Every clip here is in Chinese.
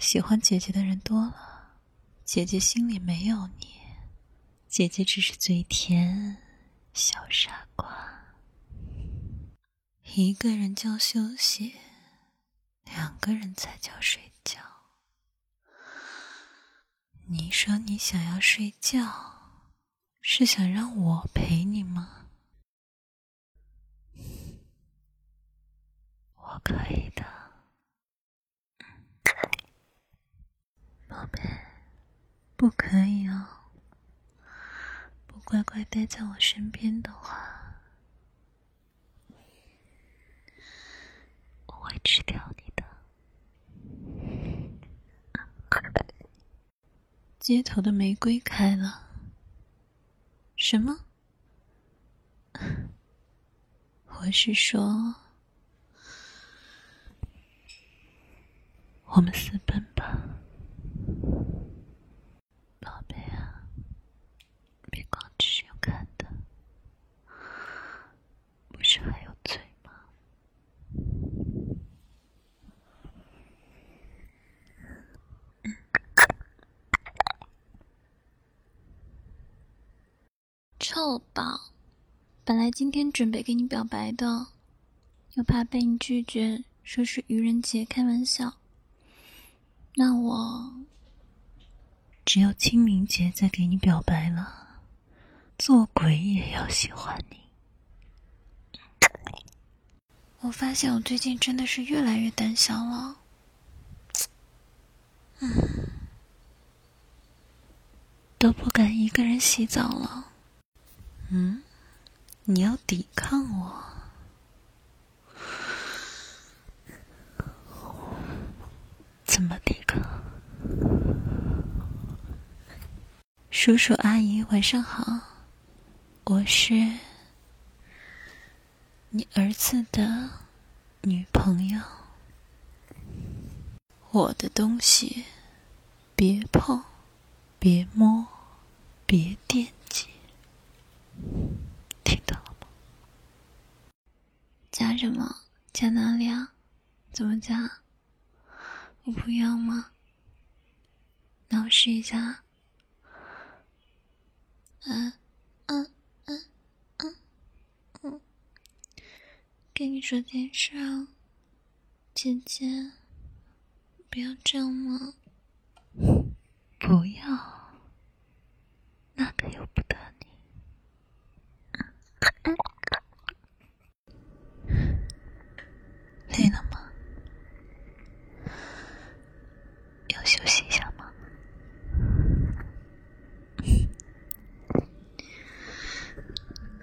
喜欢姐姐的人多了，姐姐心里没有你，姐姐只是嘴甜，小傻瓜。一个人叫休息，两个人才叫睡觉。你说你想要睡觉，是想让我陪你吗？我可以的，宝贝，不可以哦。不乖乖待在我身边的话，我会吃掉你的。街头的玫瑰开了。什么？我是说。我们私奔吧，宝贝啊！别光只是要看的，不是还有嘴吗？臭宝，本来今天准备给你表白的，又怕被你拒绝，说是愚人节开玩笑。那我只有清明节再给你表白了，做鬼也要喜欢你。我发现我最近真的是越来越胆小了，嗯，都不敢一个人洗澡了。嗯，你要抵抗我？怎么抵抗？叔叔阿姨晚上好，我是你儿子的女朋友。我的东西别碰，别摸，别惦记，听到了吗？加什么？加哪里啊？怎么加？我不要吗？那我试一下。啊啊啊啊嗯，跟你说件事啊，姐姐，不要这样嘛！不要，那可由不得你。累了吗？要休息一下吗？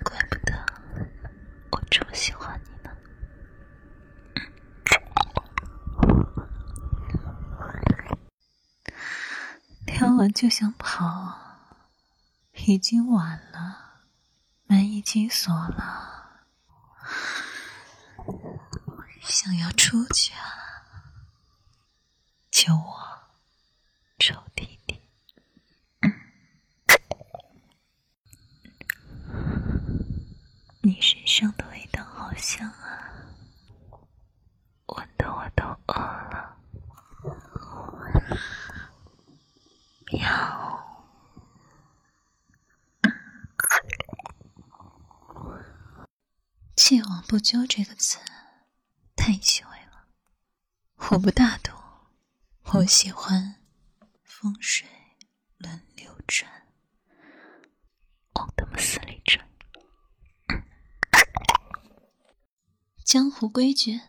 怪不得我这么喜欢你呢。跳就想跑，已经晚了，门已经锁了，想要出去啊！救我，臭弟弟！你身上的味道好香啊，闻得我都饿了。喵！既往不咎这个词太虚伪了，我不大度，我喜欢风水轮流转，往他们死里转。江湖规矩，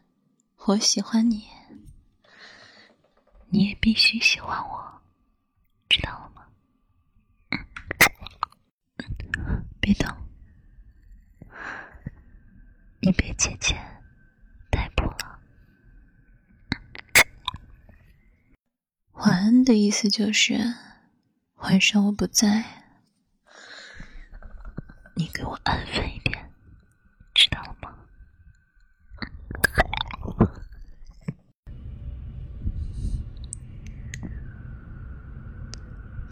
我喜欢你，你也必须喜欢我，知道了吗？别动，你被姐姐逮捕了。晚安的意思就是晚上我不在，你给我安分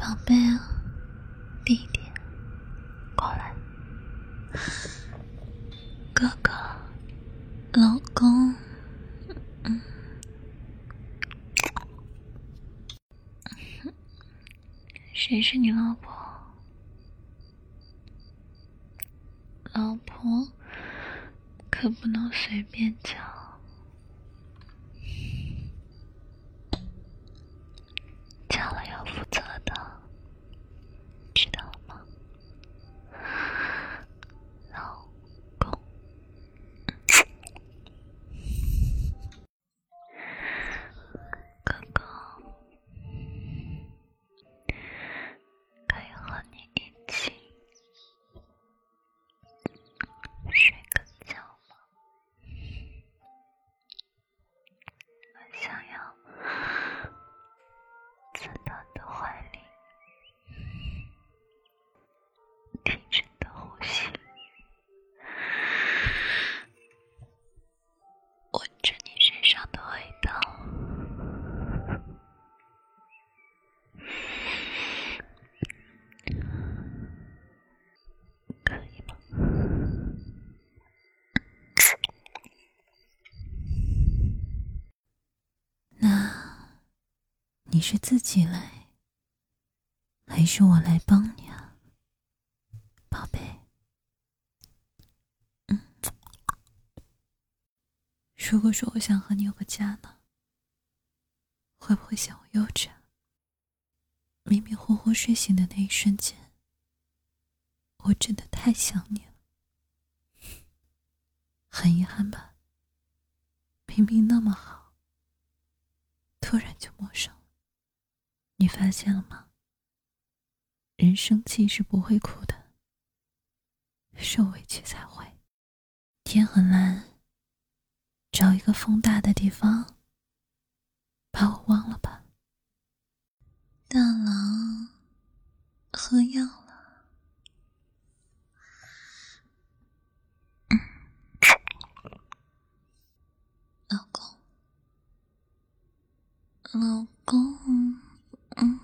宝贝啊弟弟过来。哥哥老公。嗯谁是你老婆？老婆可不能随便叫是自己来，还是我来帮你啊，宝贝？嗯，如果说我想和你有个家呢，会不会嫌我幼稚啊？迷迷糊糊睡醒的那一瞬间，我真的太想你了。很遗憾吧，明明那么好。突然就陌生，你发现了吗？人生气是不会哭的，受委屈才会。天很蓝，找一个风大的地方，把我忘了吧。大郎喝药了，老公，老公，嗯，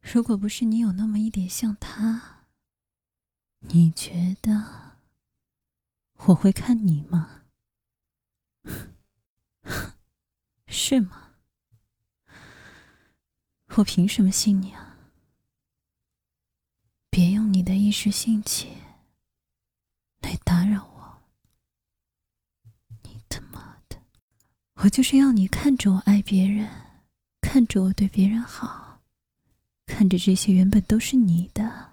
如果不是你有那么一点像他，你觉得我会看你吗？是吗？我凭什么信你啊？别用你的一时兴起来打扰我！你他妈的！我就是要你看着我爱别人，看着我对别人好，看着这些原本都是你的，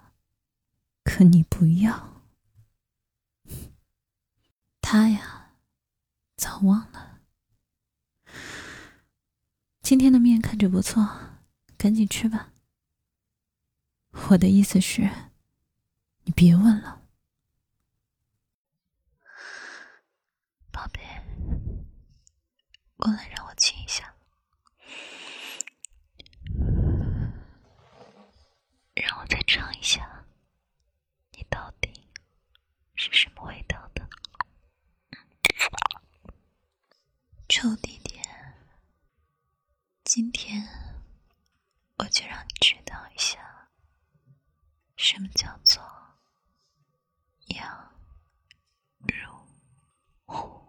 可你不要。他呀，早忘了。今天的面看着不错，赶紧吃吧。我的意思是，你别问了。宝贝，过来让我亲一下，让我再尝一下，你到底是什么味道的？臭弟弟，今天我就让你知道一下，什么叫做羊入虎。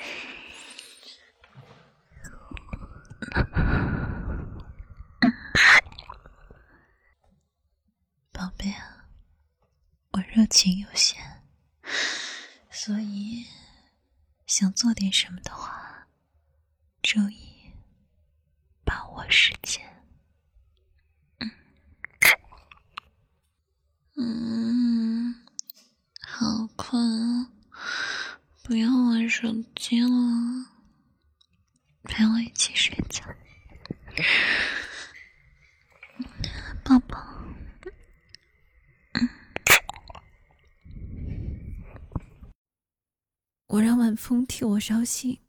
宝贝啊，我热情有限，所以想做点什么的话，注意把握时间。嗯，好困啊，不要玩手机了，陪我一起睡觉，抱抱。我让晚风替我捎信，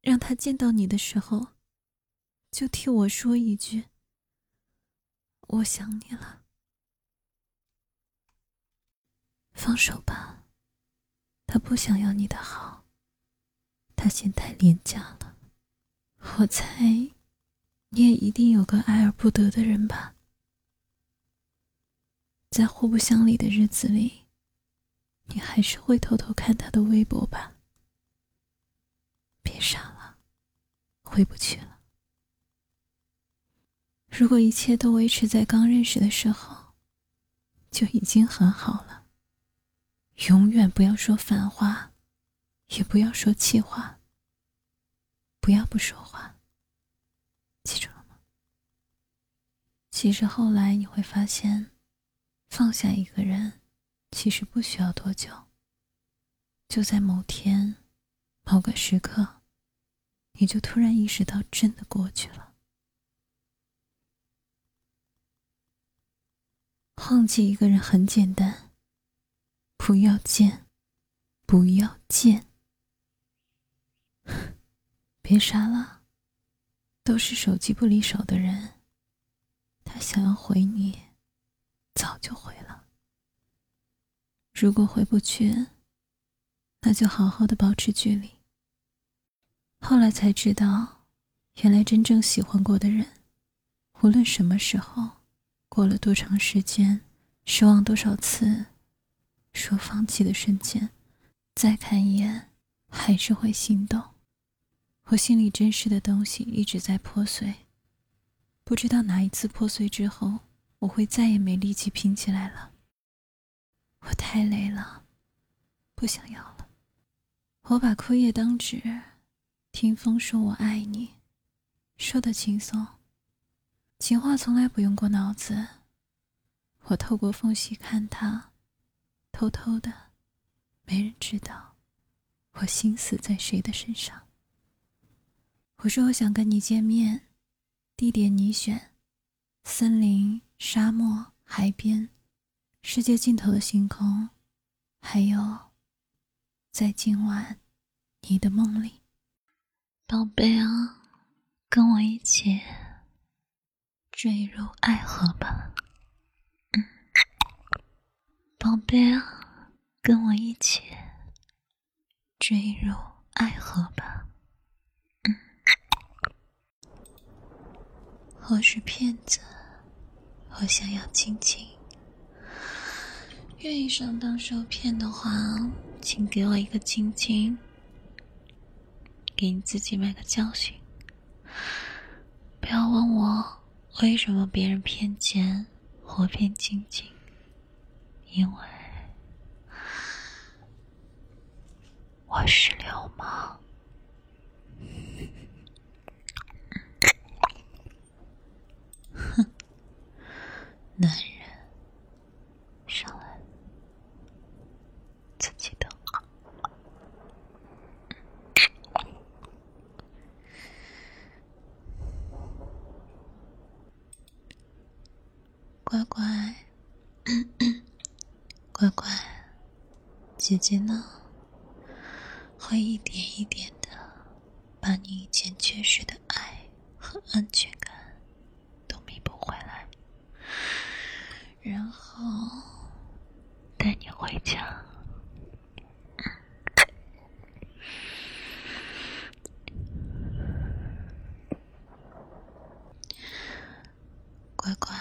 让他见到你的时候，就替我说一句：“我想你了。”放手吧，他不想要你的好，他嫌太廉价了。我猜，你也一定有个爱而不得的人吧？在互不相离的日子里。你还是会偷偷看他的微博吧？别傻了，回不去了。如果一切都维持在刚认识的时候，就已经很好了。永远不要说反话，也不要说气话。不要不说话，记住了吗？其实后来你会发现，放下一个人，其实不需要多久。就在某天、某个时刻，你就突然意识到，真的过去了。忘记一个人很简单，不要见，不要见。别傻了，都是手机不离手的人，他想要回你，早就回了。如果回不去，那就好好的保持距离。后来才知道，原来真正喜欢过的人，无论什么时候，过了多长时间，失望多少次，说放弃的瞬间，再看一眼，还是会心动。我心里真实的东西一直在破碎，不知道哪一次破碎之后，我会再也没力气拼起来了。我太累了，不想要了。我把枯叶当纸，听风说我爱你，说的轻松。情话从来不用过脑子，我透过缝隙看他，偷偷的，没人知道，我心思在谁的身上。我说我想跟你见面，地点你选，森林、沙漠、海边，世界尽头的星空，还有。在今晚，你的梦里，宝贝啊，跟我一起坠入爱河吧。宝贝啊，跟我一起坠入爱河吧。嗯，我是骗子，我想要亲亲，愿意上当受骗的话。请给我一个亲亲，给你自己买个教训。不要问我为什么别人骗钱，我骗亲亲，因为我是流氓。哼，男人。乖乖，乖乖，姐姐呢？会一点一点的把你以前缺失的爱和安全感都弥补回来，然后带你回家。乖乖。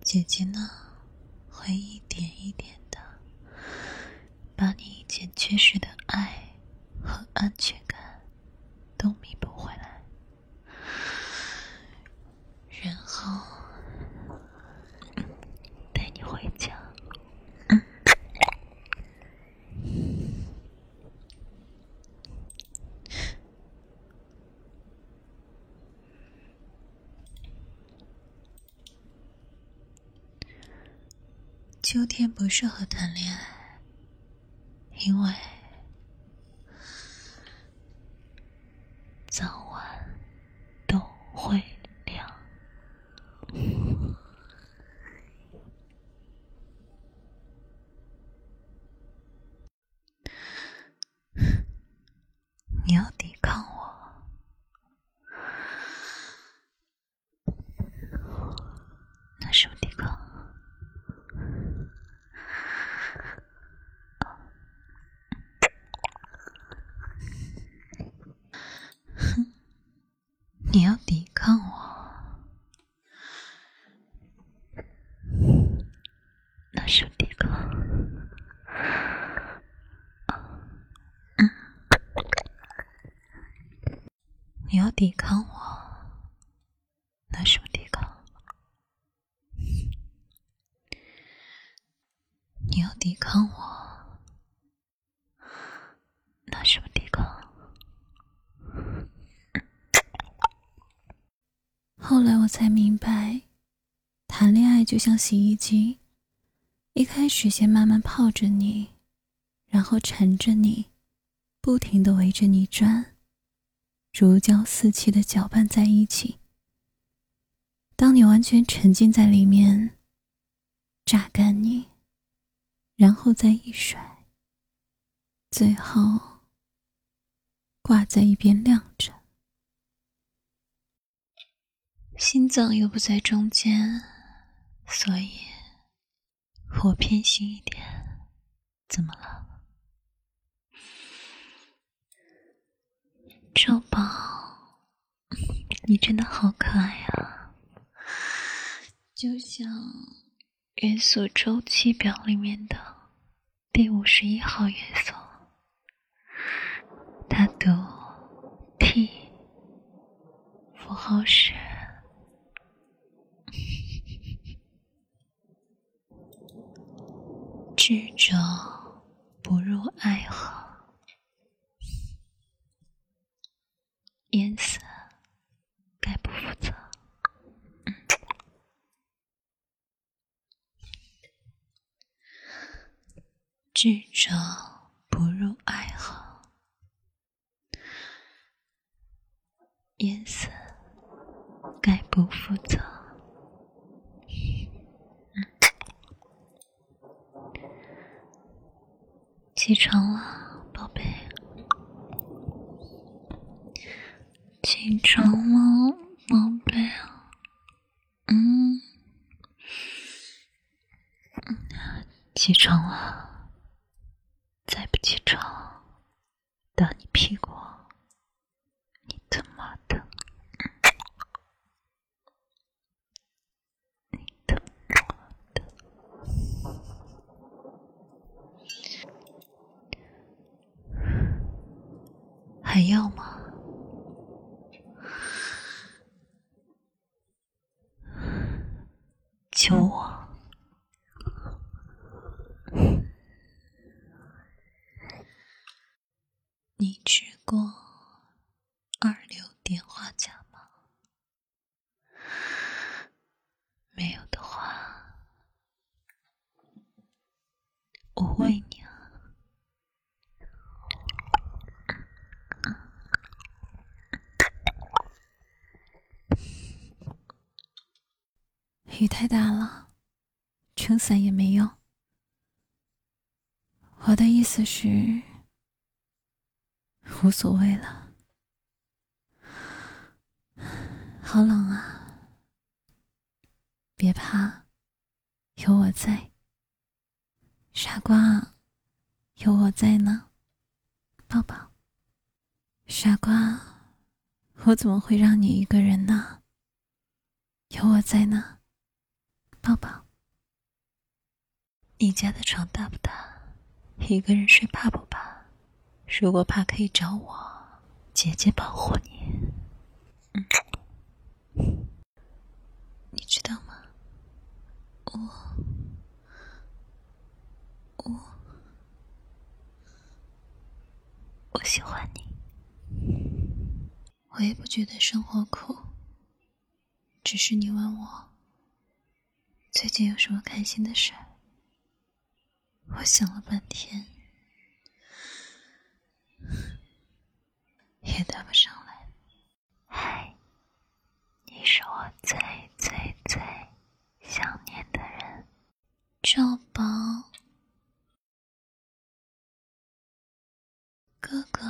姐姐呢，会一点一点的把你以前缺失的爱和安全感都弥补回来，然后带你回家。秋天不适合谈恋爱，因为早晚都会凉。你要抵抗我，那什么抵抗？你要抵抗我，那是抵抗。嗯，你要抵抗我？拿什么抵抗？你要抵抗我？拿什么抵抗？后来我才明白，谈恋爱就像洗衣机，一开始先慢慢泡着你，然后缠着你，不停的围着你转，如胶似漆的搅拌在一起。当你完全沉浸在里面，榨干你，然后再一甩，最后挂在一边晾着。心脏又不在中间，所以我偏心一点。怎么了，周宝？你真的好可爱啊，就像元素周期表里面的第五十一号元素，它读 T，符号是。智者不入爱河，淹死概不负责。智者不入爱河，淹死概不负责。起床了，宝贝。起床了，宝贝。嗯，起床了。再不起床，打你屁股！你他妈的！还要吗？求我！你去过二流碘化钾吗？没有的话，我喂你。雨太大了，撑伞也没用。我的意思是，无所谓了。好冷啊！别怕，有我在。傻瓜，有我在呢。抱抱。傻瓜，我怎么会让你一个人呢？有我在呢。抱抱。你家的床大不大？一个人睡怕不怕？如果怕，可以找我，姐姐保护你。嗯，你知道吗？我，我，我喜欢你。我也不觉得生活苦，只是你问我。最近有什么开心的事？我想了半天，也答不上来。嗨，你是我最最最想念的人，赵宝哥哥，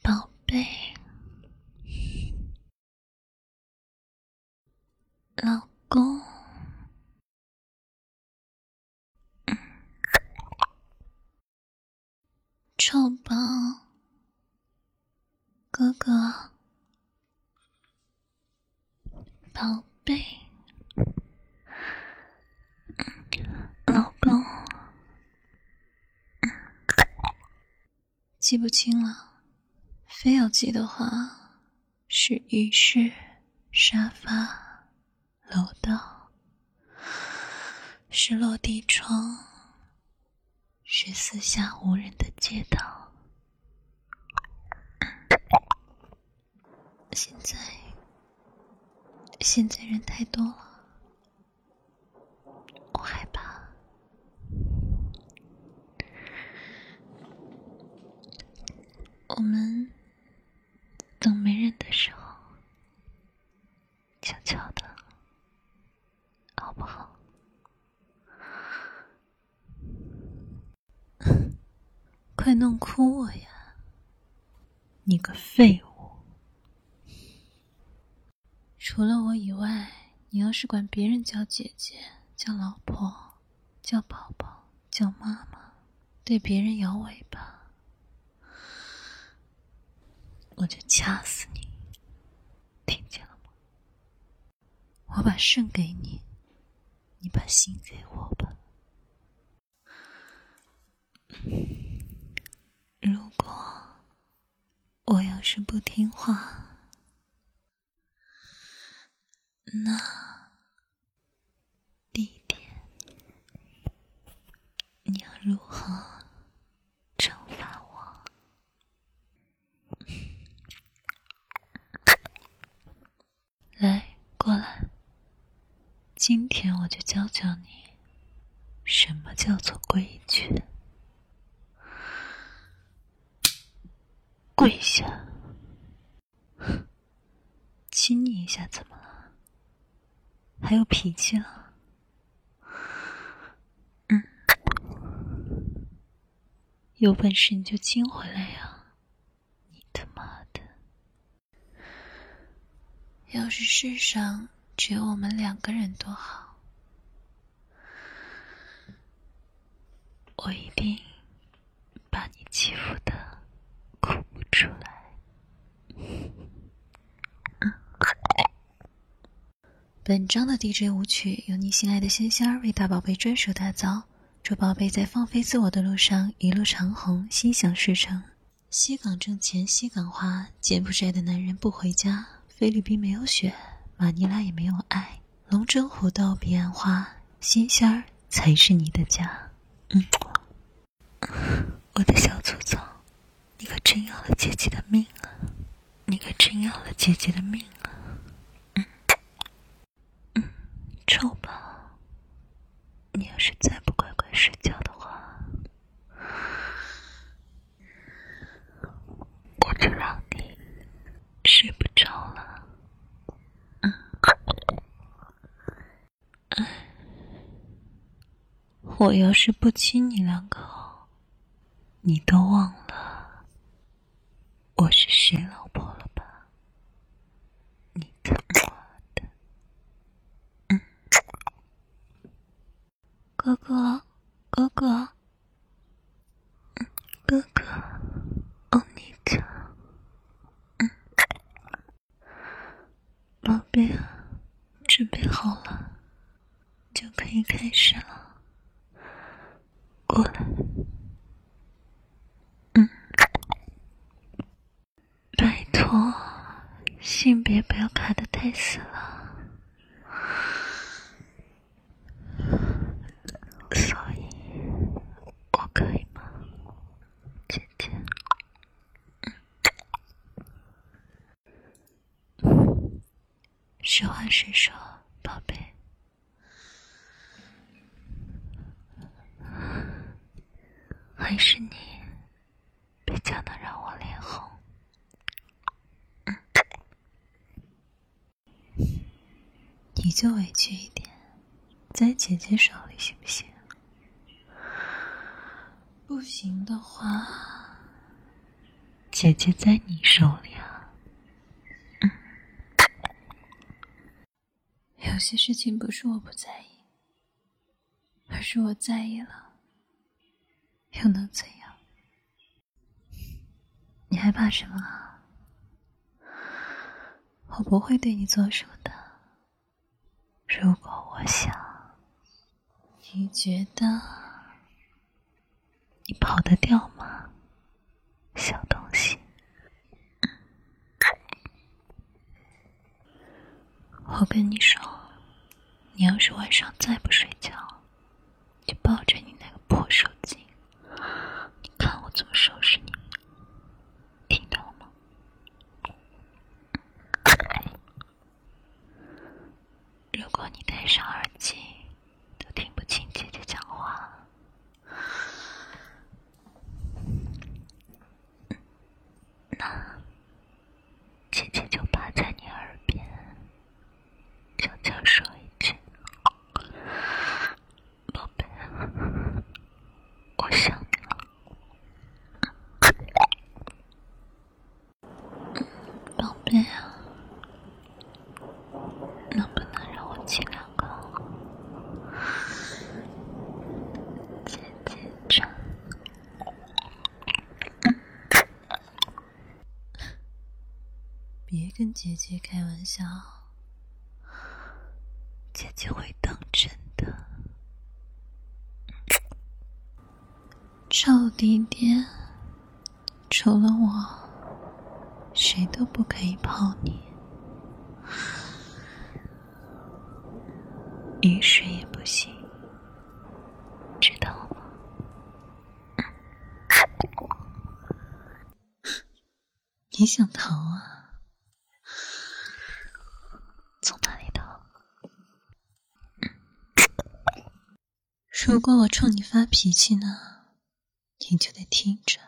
宝贝。老公，臭宝哥哥，宝贝，老公，记不清了。非要记的话，是浴室、沙发、楼道，是落地窗，是四下无人的街道。现在，现在人太多了，我害怕。我们等没人的时候，悄悄的，好不好？快弄哭我呀！你个废物！除了我以外，你要是管别人叫姐姐、叫老婆、叫宝宝、叫妈妈，对别人摇尾巴。我就掐死你，听见了吗？我把肾给你，你把心给我吧。如果我要是不听话，那弟弟，你要如何惩罚我？来，过来。今天我就教教你，什么叫做规矩。跪下，亲你一下怎么了？还有脾气了？嗯，有本事你就亲回来呀！你他妈的要是世上只有我们两个人多好，我一定把你欺负的哭出来。本章的 DJ 舞曲由你心爱的仙仙儿为大宝贝专属打造，祝宝贝在放飞自我的路上一路长虹，心想事成。西港挣钱，西港花，柬埔寨的男人不回家。菲律宾没有雪，马尼拉也没有爱。龙争虎斗，彼岸花，仙仙儿才是你的家。嗯，我的小祖宗，你可真要了姐姐的命啊！你可真要了姐姐的命啊！嗯嗯，臭宝，你要是再不乖乖睡觉的话，我就让你睡不着了。我要是不亲你两口，你都忘了我是谁老婆了吧？你他妈的！嗯，哥哥，哥哥，嗯，哥哥，欧尼酱，嗯，宝贝啊，准备好了，就可以开始了。过来，嗯，拜托，性别不要卡的太死了，所以我可以吗，姐姐？实话实说，宝贝。还是你比较能让我脸红，你就委屈一点，在姐姐手里行不行？不行的话，姐姐在你手里啊。有些事情不是我不在意，而是我在意了。又能怎样？你害怕什么？我不会对你做什么的。如果我想你觉得你跑得掉吗小东西？我跟你说你要是晚上再不睡觉就抱着你那个破手机你看我怎么收拾你如果你戴上耳机都听不清姐姐讲话，姐姐就趴在你耳边。悄悄说一句：“宝贝，我想你了。”宝贝啊，能不能让我亲两口？姐姐真……别跟姐姐开玩笑。姐姐会当真的，臭弟弟，除了我，谁都不可以泡你，雨水也不行，知道吗？你想逃啊？从哪里逃？如果我冲你发脾气呢，你就得听着。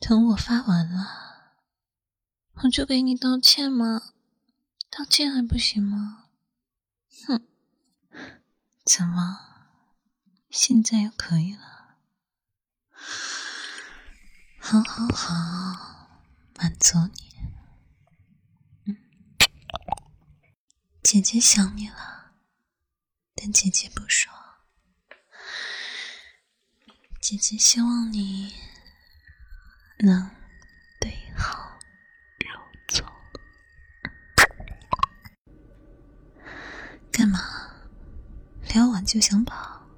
等我发完了，我就给你道歉嘛。道歉还不行吗？哼，怎么，现在又可以了？好好好，满足你。嗯，姐姐想你了。但姐姐不说，姐姐希望你能对号入座。干嘛？聊完就想跑？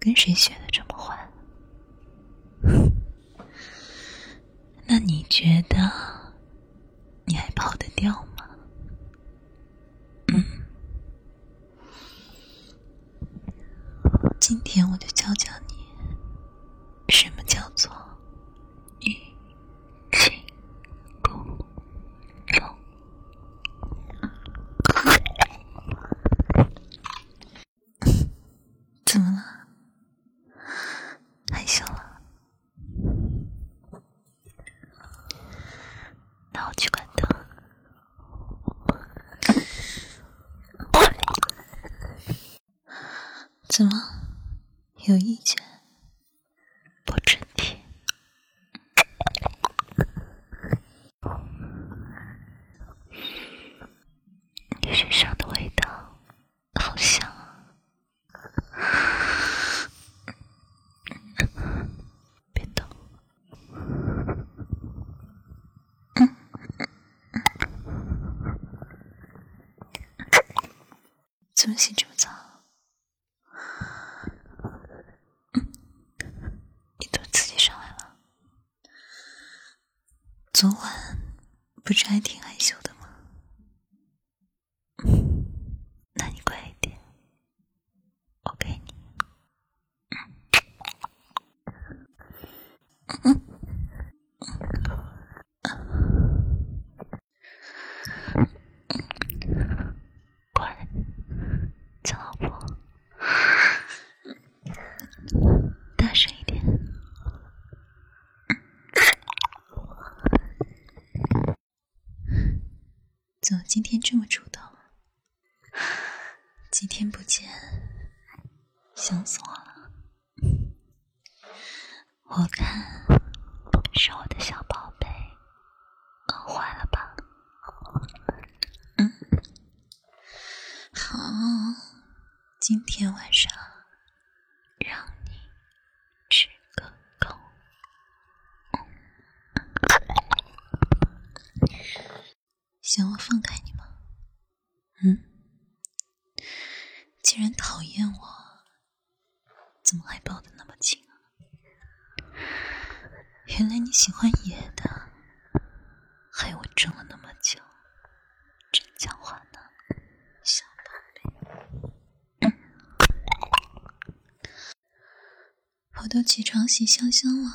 跟谁学的这么坏？那你觉得你还跑得掉吗？嗯。今悄悄，什么叫做欲擒故纵。怎么了？害羞了？那我去关灯。怎么？有意见？不准听。你身上的味道好香！别动。怎么洗这么早？昨晚不是还挺害羞的吗？那你乖一点，我给你。乖，叫老婆，大声一点。怎么今天这么主动？几天不见，想死我了。我看是我的小喜欢野的害我争了那么久真狡猾呢小宝贝我都起床洗香香了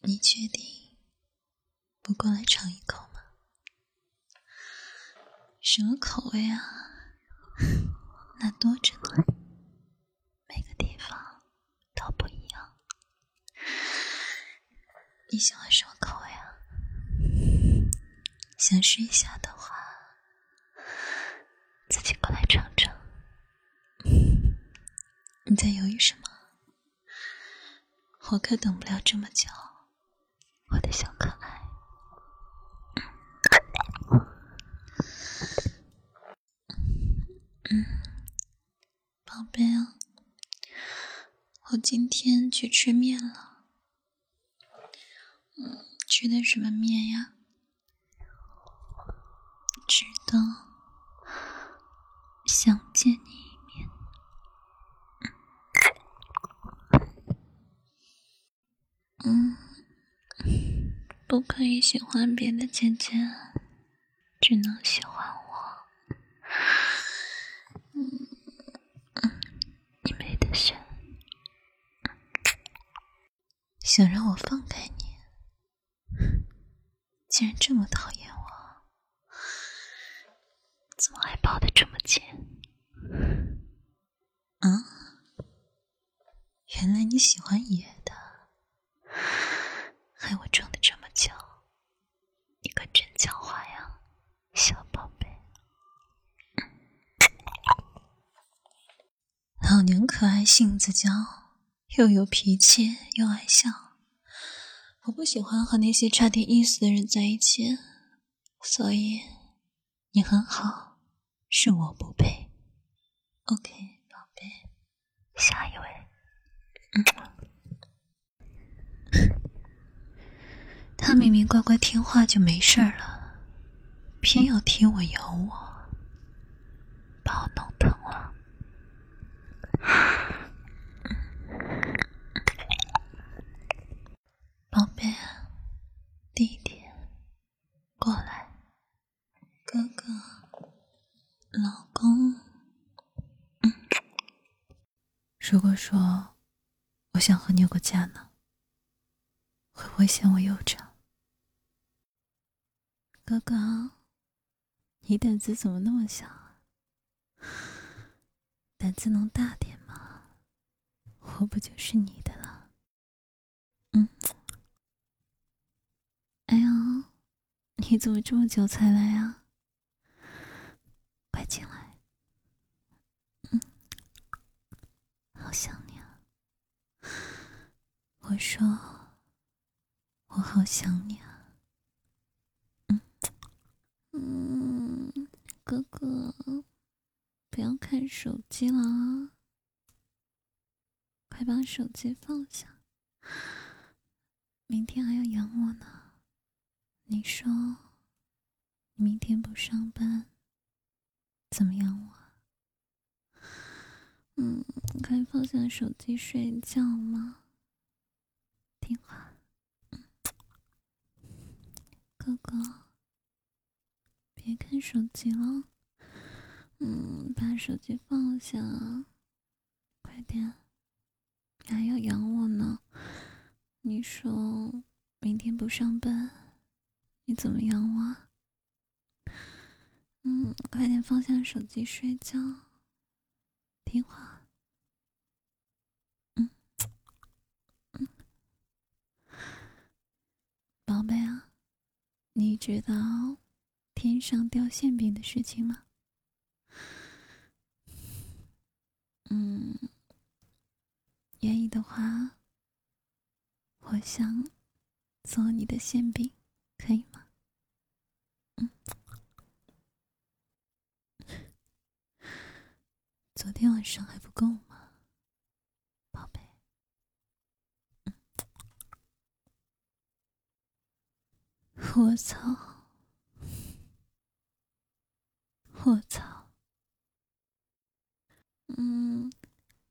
你确定不过来尝一口吗？什么口味啊？我等不了这么久，我的小可爱。嗯，宝贝啊，我今天去吃面了。嗯，吃的什么面呀？吃的想见你一面。嗯，不可以喜欢别的姐姐，只能喜欢我。嗯，你没得选。想让我放开你，竟然这么讨厌我，怎么还抱得这么紧？啊？原来你喜欢野的，害我装的这么久，你可真狡猾呀，小宝贝。老娘可性子娇，又有脾气又爱笑。我不喜欢和那些差点意思的人在一起，所以你很好，是我不配。OK，宝贝，下一位。嗯，他明明乖乖听话就没事了，偏要踢我咬我，把我弄疼了。宝贝，弟弟，过来，哥哥，老公。如果说我想和你有个家呢，会不会嫌我幼稚？哥哥，你胆子怎么那么小啊？胆子能大点吗？我不就是你的了？嗯。哎呀，你怎么这么久才来啊？快进来。嗯，好想你啊。我说，我好想你啊。嗯嗯，哥哥。不要看手机了啊！快把手机放下，明天还要养我呢。你说，你明天不上班，怎么养我？嗯，快放下手机睡觉吗，听话。哥哥，别看手机了。嗯，把手机放下，快点，还要养我呢。你说明天不上班，你怎么样我？嗯，快点放下手机睡觉，听话。嗯嗯，宝贝啊，你知道天上掉馅饼的事情吗？嗯，愿意的话，我想做你的馅饼，可以吗？昨天晚上还不够吗，宝贝？我操！我操！嗯，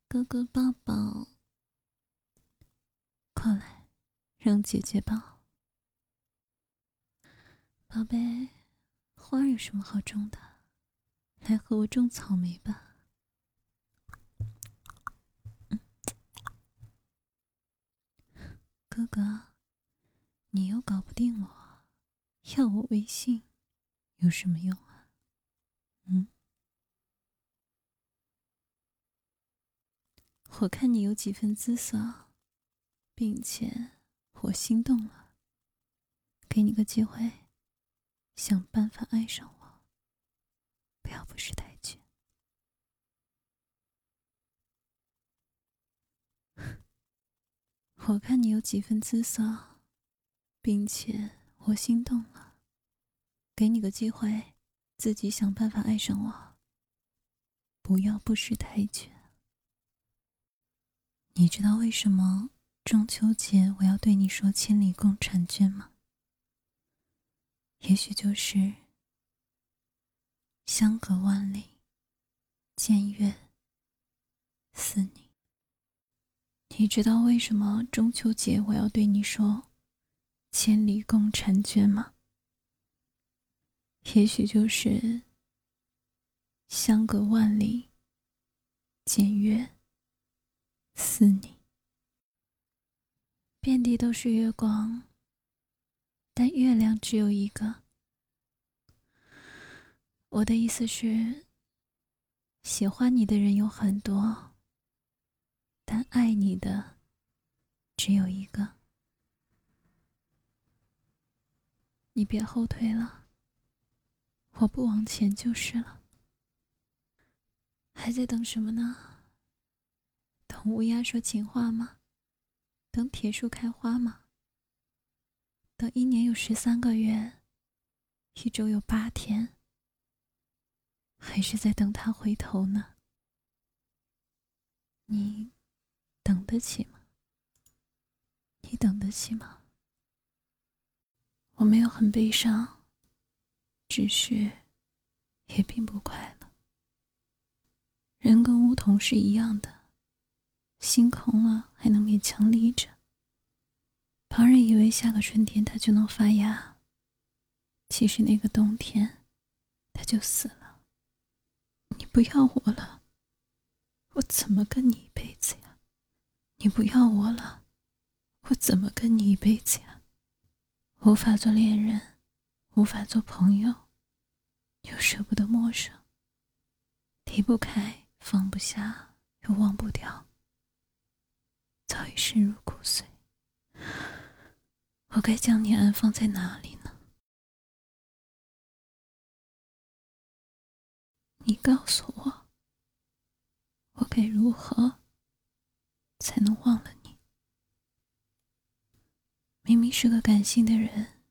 哥哥抱抱，过来，让姐姐抱。宝贝，花有什么好种的？来和我种草莓吧。哥哥，你又搞不定我，要我微信有什么用啊？嗯，我看你有几分姿色，并且我心动了，给你个机会，想办法爱上我，不要不识抬举。我看你有几分姿色，并且我心动了，给你个机会，自己想办法爱上我。不要不识抬举。你知道为什么中秋节我要对你说“千里共婵娟”吗？也许就是相隔万里，见月思你。你知道为什么中秋节我要对你说“千里共婵娟”吗？也许就是相隔万里，见月思你。遍地都是月光，但月亮只有一个。我的意思是，喜欢你的人有很多。但爱你的只有一个，你别后退了，我不往前就是了。还在等什么呢？等乌鸦说情话吗？等铁树开花吗？等一年有十三个月，一周有八天，还是在等他回头呢？你。等得起吗？你等得起吗？我没有很悲伤，只是也并不快乐。人跟梧桐是一样的，心空了还能勉强立着。旁人以为下个春天它就能发芽，其实那个冬天它就死了。你不要我了，我怎么跟你一辈子呀？你不要我了，我怎么跟你一辈子呀？无法做恋人，无法做朋友，又舍不得陌生，离不开，放不下，又忘不掉，早已深入骨髓。我该将你安放在哪里呢？你告诉我，我该如何？才能忘了你。明明是个感性的人，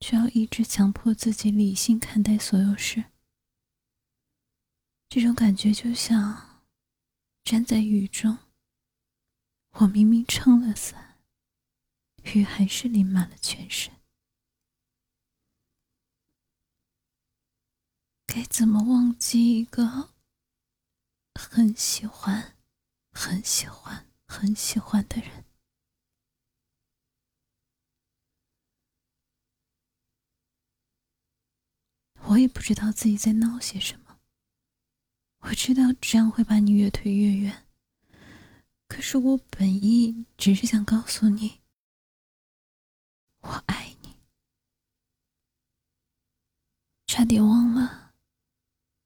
却要一直强迫自己理性看待所有事。这种感觉就像站在雨中，我明明撑了伞，雨还是淋满了全身。该怎么忘记一个很喜欢、很喜欢？很喜欢的人，我也不知道自己在闹些什么。我知道这样会把你越推越远，可是我本意只是想告诉你，我爱你。差点忘了，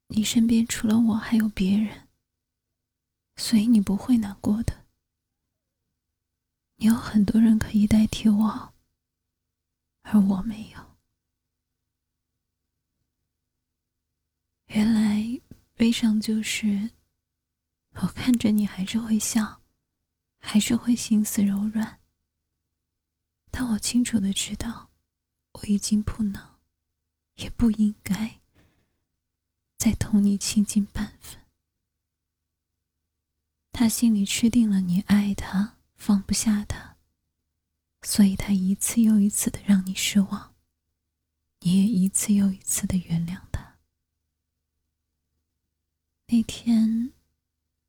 你身边除了我还有别人，所以你不会难过的。你有很多人可以代替我，而我没有。原来悲伤就是我看着你还是会笑，还是会心思柔软。但我清楚的知道，我已经不能，也不应该再同你亲近半分。他心里确定了你爱他。放不下他，所以他一次又一次的让你失望，你也一次又一次的原谅他。那天，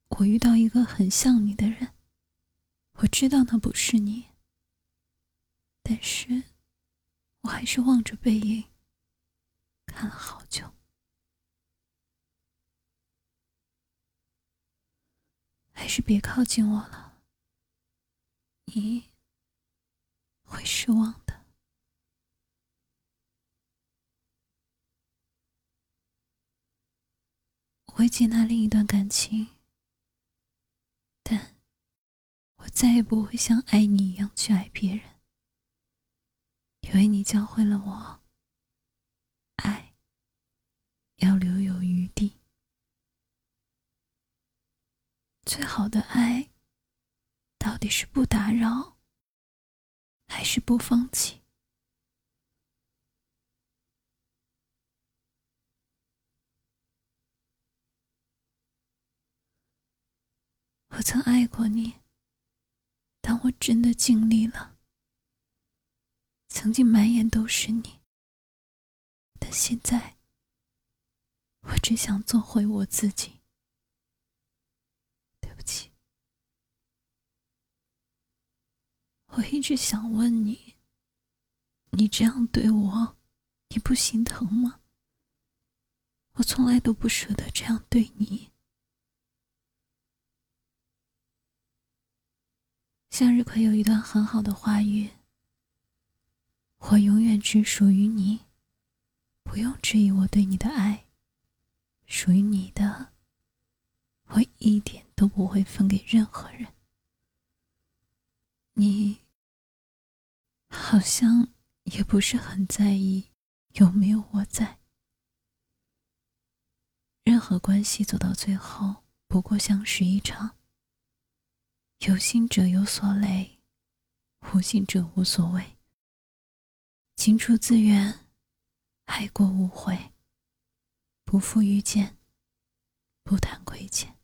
我遇到一个很像你的人，我知道那不是你，但是我还是望着背影看了好久，还是别靠近我了。你会失望的。我会接纳另一段感情，但我再也不会像爱你一样去爱别人，因为你教会了我，爱要留有余地。最好的爱，到底是不打扰，还是不放弃？我曾爱过你，但我真的尽力了。曾经满眼都是你，但现在，我只想做回我自己。对不起我一直想问你，你这样对我，你不心疼吗？我从来都不舍得这样对你。向日葵有一段很好的话语：“我永远只属于你，不用质疑我对你的爱，属于你的，我一点都不会分给任何人。”你。好像也不是很在意有没有我在。任何关系走到最后，不过相识一场。有心者有所累，无心者无所谓。情出自愿，爱过无悔，不负遇见，不谈亏欠。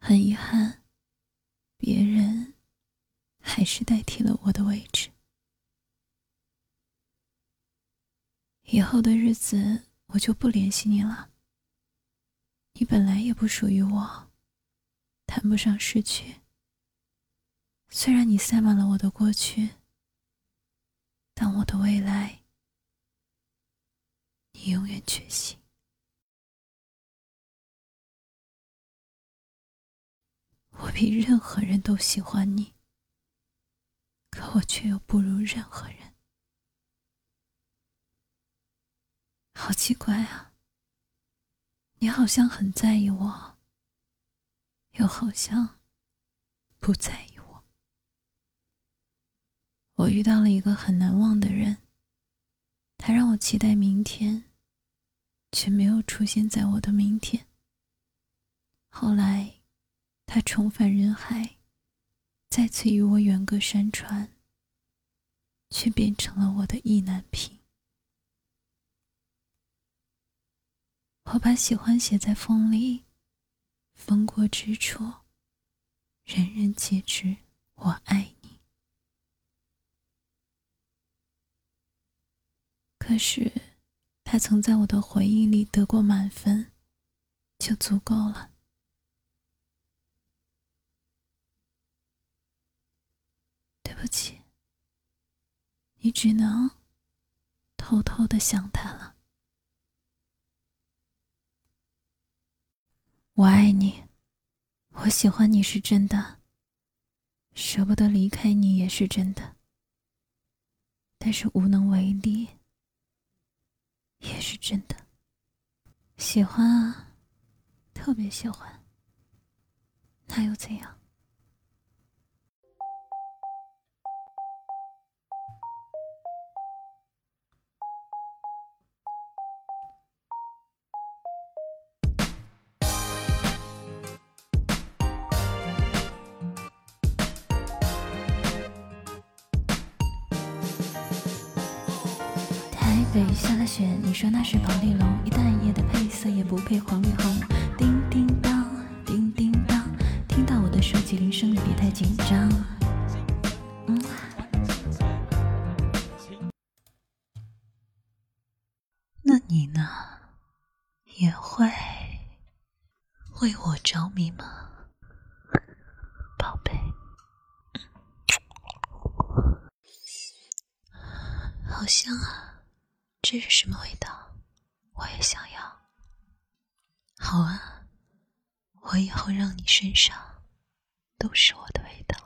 很遗憾，别人。还是代替了我的位置。以后的日子，我就不联系你了。你本来也不属于我，谈不上失去。虽然你塞满了我的过去，但我的未来，你永远缺席。我比任何人都喜欢你。可我却又不如任何人，好奇怪啊！你好像很在意我，又好像不在意我。遇到了一个很难忘的人，他让我期待明天，却没有出现在我的明天。后来，他重返人海。再次与我远隔山川，却变成了我的意难平。我把喜欢写在风里，风过之处，人人皆知我爱你。可是，他曾在我的回忆里得过满分，就足够了。对不起，你只能偷偷的想他了。我爱你，我喜欢你是真的，舍不得离开你也是真的，但是无能为力也是真的。喜欢啊，特别喜欢，那又怎样？北下了雪，你说那是保丽龙，一淡夜的配色也不配黄绿红。叮叮当，叮叮当，听到我的手机铃声，你别太紧张。嗯，那你呢？也会为我着迷吗，这是什么味道？我也想要。好啊，我以后让你身上都是我的味道。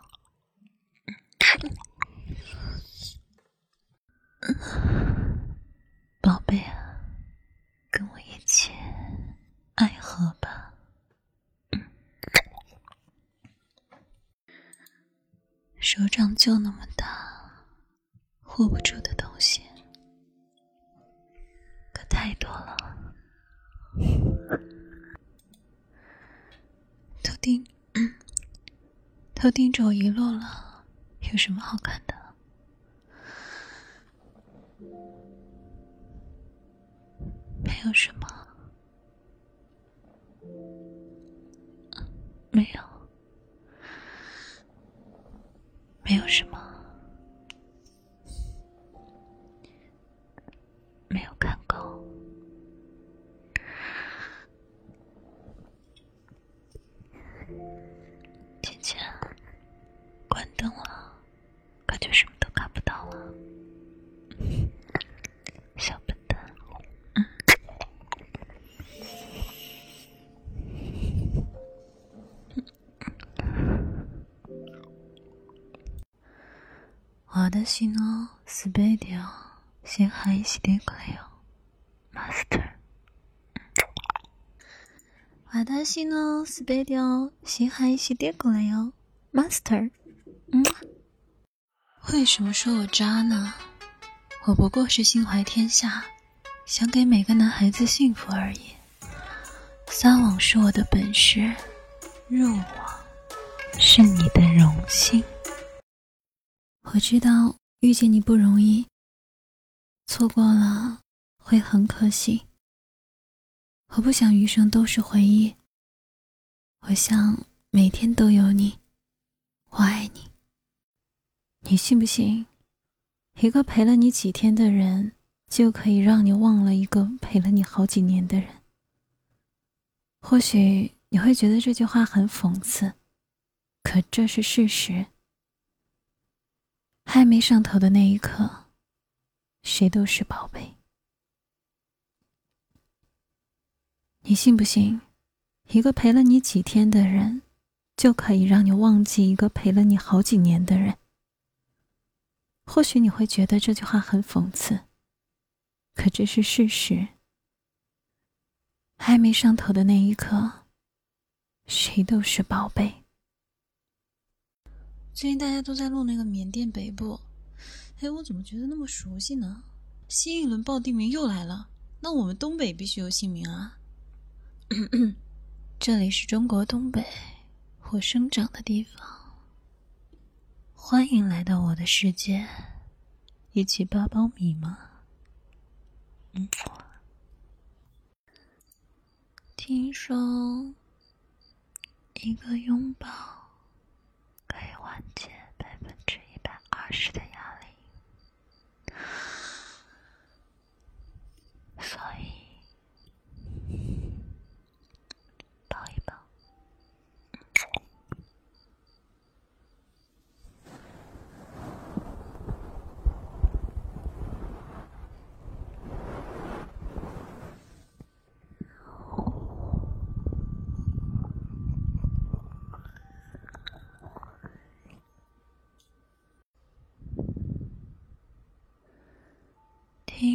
嗯。宝贝啊，跟我一起爱喝吧。手掌就那么大，握不住的东西。太多了。头顶，头顶肘遗落了，有什么好看的？没有什么，没有，没有什么，私のすべてを支配してくれよ、マスター。私のすべてを支配してくれよ、マスター。嗯，为什么说我渣呢？我不过是心怀天下，想给每个男孩子幸福而已。撒网是我的本事，入网是你的荣幸。 我知道遇见你不容易，错过了会很可惜。我不想余生都是回忆，我想每天都有你。我爱你，你信不信？一个陪了你几天的人，就可以让你忘了一个陪了你好几年的人。或许你会觉得这句话很讽刺，可这是事实。还没上头的那一刻，谁都是宝贝。你信不信，一个陪了你几天的人，就可以让你忘记一个陪了你好几年的人？或许你会觉得这句话很讽刺，可这是事实。还没上头的那一刻，谁都是宝贝。最近大家都在录那个缅甸北部，哎，我怎么觉得那么熟悉呢？新一轮报地名又来了，那我们东北必须有姓名啊！这里是中国东北，我生长的地方。欢迎来到我的世界，一起扒苞米吗？听说一个拥抱。可以缓解百分之一百二十的压力，所以抱一抱。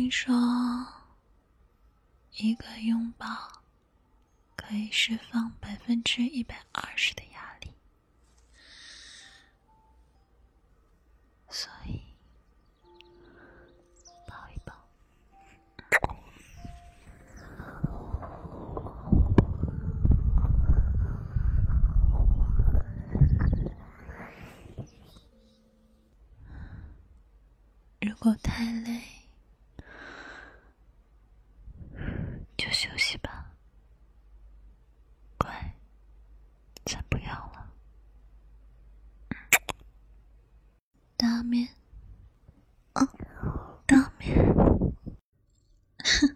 听说，一个拥抱可以释放百分之一百二十的压力，所以抱一抱。如果太累。就休息吧，乖，咱不要了。大面，啊，大面，哼，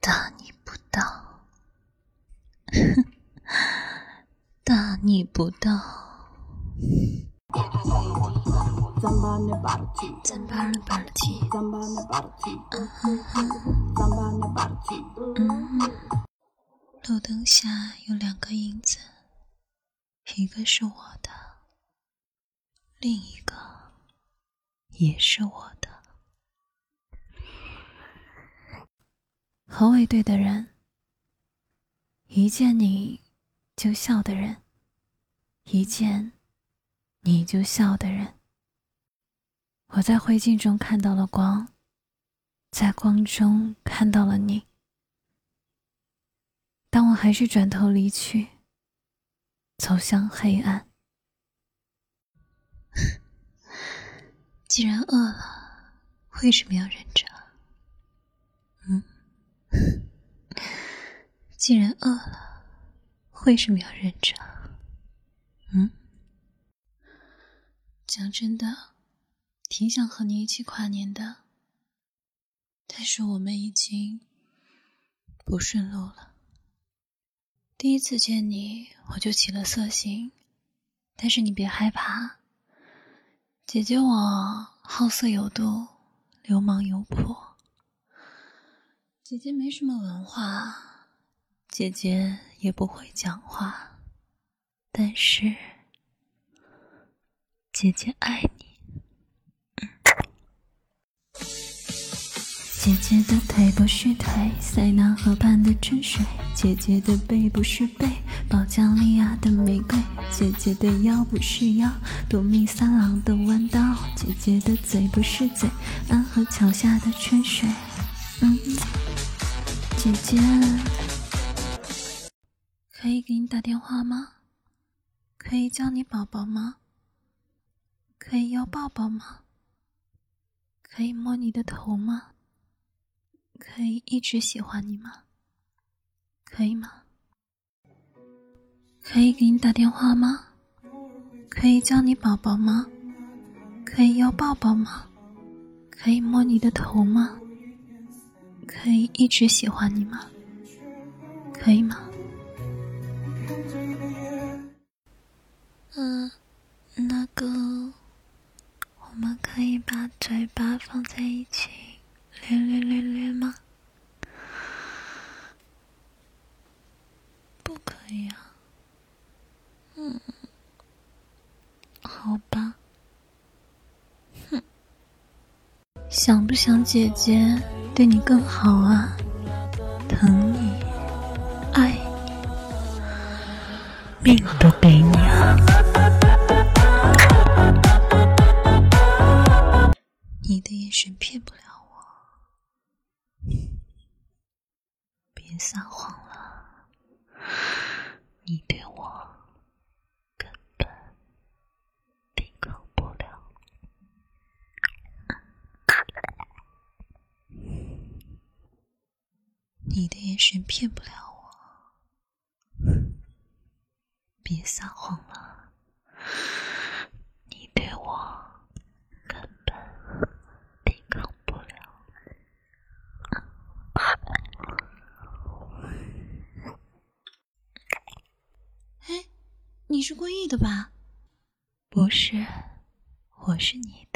大逆不道，哼，大逆不到。路灯下有两个影子，一个是我的，另一个也是我的。和我对的人，一见你就笑的人，一见你就笑的人。我在灰烬中看到了光，在光中看到了你。当我还是转头离去，走向黑暗。既然饿了，为什么要忍着？嗯，既然饿了，为什么要忍着？嗯，讲真的，挺想和你一起跨年的，但是我们已经不顺路了。第一次见你，我就起了色心，但是你别害怕，姐姐我好色有度，流氓有谱。姐姐没什么文化，姐姐也不会讲话，但是姐姐爱你。姐姐的腿不是腿，塞纳河畔的春水；姐姐的背不是背，保加利亚的玫瑰；姐姐的腰不是腰，夺命三郎的弯刀；姐姐的嘴不是嘴，安河桥下的春水。嗯。姐姐，可以给你打电话吗？可以叫你宝宝吗？可以要抱抱吗？可以摸你的头吗？可以一直喜欢你吗？可以吗？可以给你打电话吗？可以叫你宝宝吗？可以要抱抱吗？可以摸你的头吗？可以一直喜欢你吗？可以吗？嗯，那个，我们可以把嘴巴放在一起，略略略略吗？不可以啊。嗯，好吧。哼，想不想姐姐？对你更好啊，疼你，爱你，命都给你你的眼神骗不了我，别撒谎了。你对我根本抵抗不了。哎，你是故意的吧？不是，我是你的。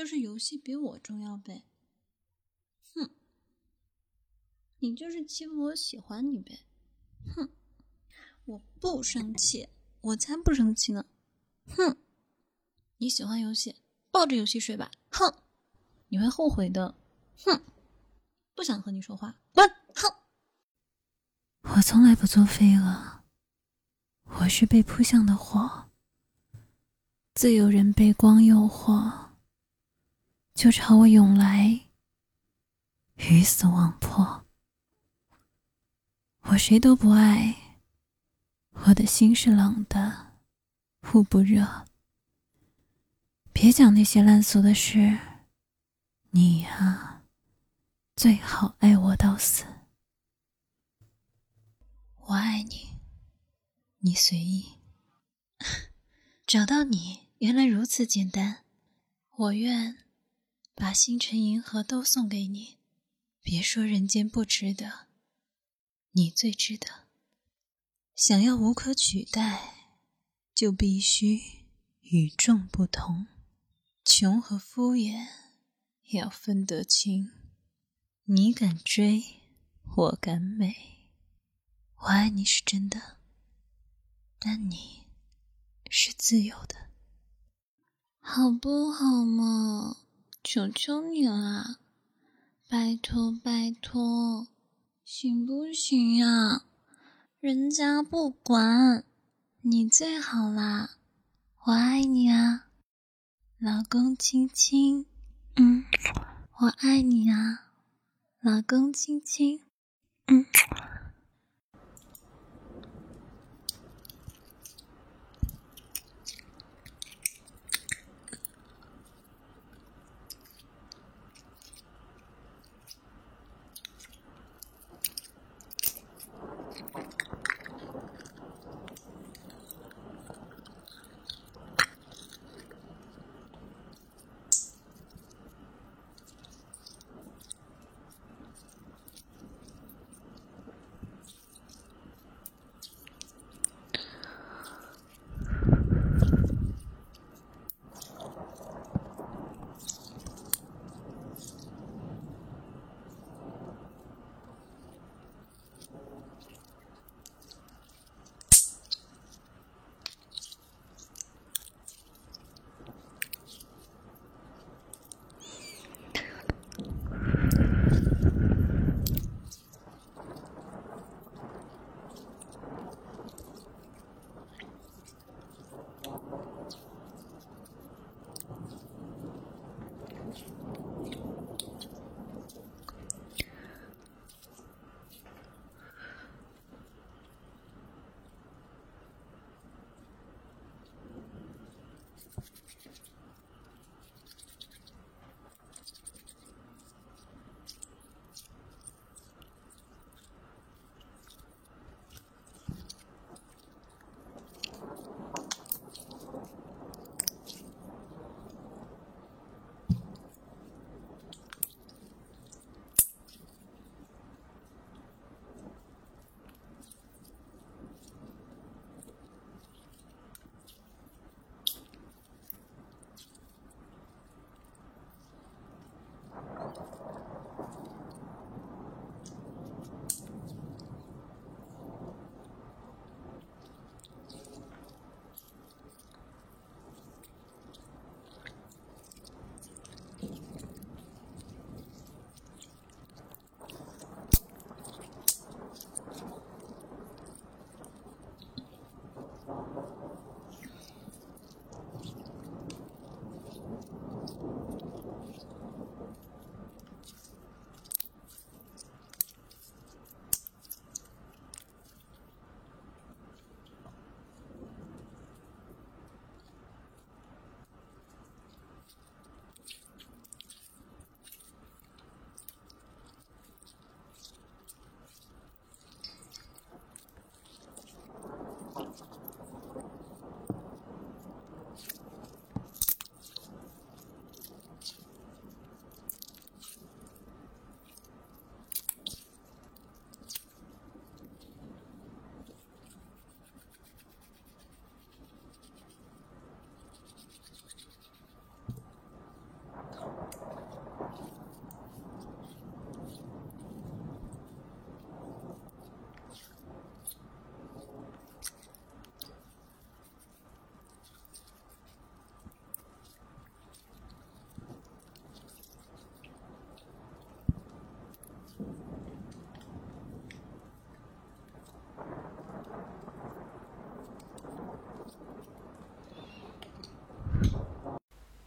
就是游戏比我重要呗？哼，你就是欺负我喜欢你呗？哼，我不生气，我才不生气呢！哼，你喜欢游戏，抱着游戏睡吧！哼，你会后悔的！哼。不想和你说话，滚！哼！我从来不做飞蛾，我是被扑向的火。自有人被光诱惑，就朝我涌来，鱼死网破。我谁都不爱，我的心是冷的，捂不热。别讲那些烂俗的事，你呀。最好爱我到死，我爱你，你随意。找到你原来如此简单，我愿把星辰银河都送给你，别说人间不值得，你最值得。想要无可取代，就必须与众不同。穷和敷衍要分得清。你敢追，我敢美。我爱你是真的，但你是自由的，好不好嘛？求求你了，拜托拜托，行不行呀？人家不管，你最好啦，我爱你啊，老公亲亲，嗯，我爱你啊，老公亲亲，嗯。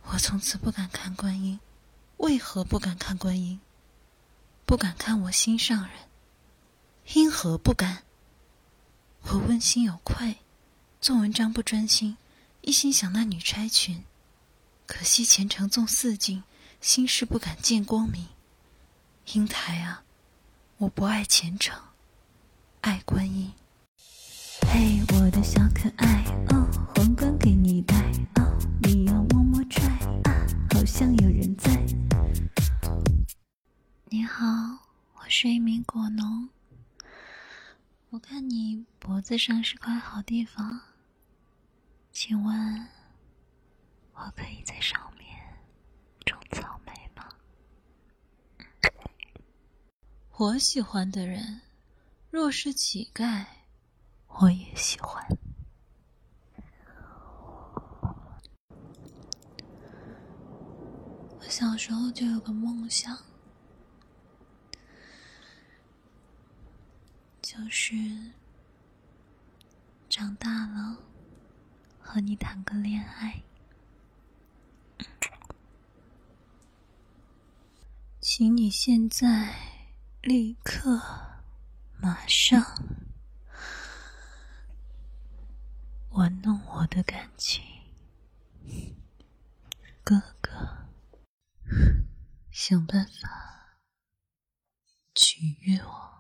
我从此不敢看观音，为何不敢看观音？不敢看我心上人，因何不敢？我问心有愧，做文章不专心，一心想那女差裙。可惜前程纵似锦，心事不敢见光明。英台啊，我不爱虔诚，爱观音。嘿，我的小可爱，哦，皇冠给你戴，哦，你要摸摸拽，啊，好像有人在。你好，我是一名果农，我看你脖子上是块好地方，请问，我可以再上？我喜欢的人，若是乞丐，我也喜欢。我小时候就有个梦想。就是长大了和你谈个恋爱，请你现在立刻马上玩弄我的感情，哥哥，想办法取悦我。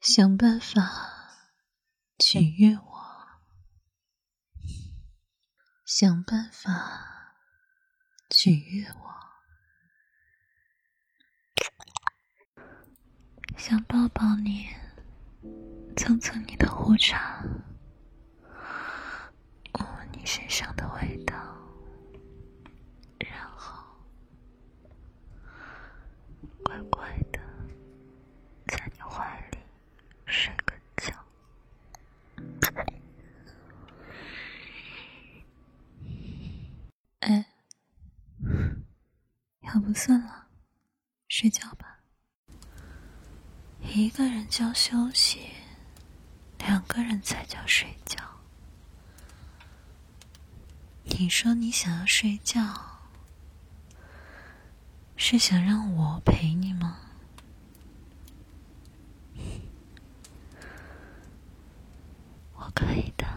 想办法取悦我，想办法取悦我，想抱抱你，蹭蹭你的胡茬，闻闻你身上的味道，然后乖乖的在你怀里。睡个觉。哎，要不算了，睡觉吧。一个人叫休息两个人才叫睡觉。你说你想要睡觉是想让我陪你吗？我可以的。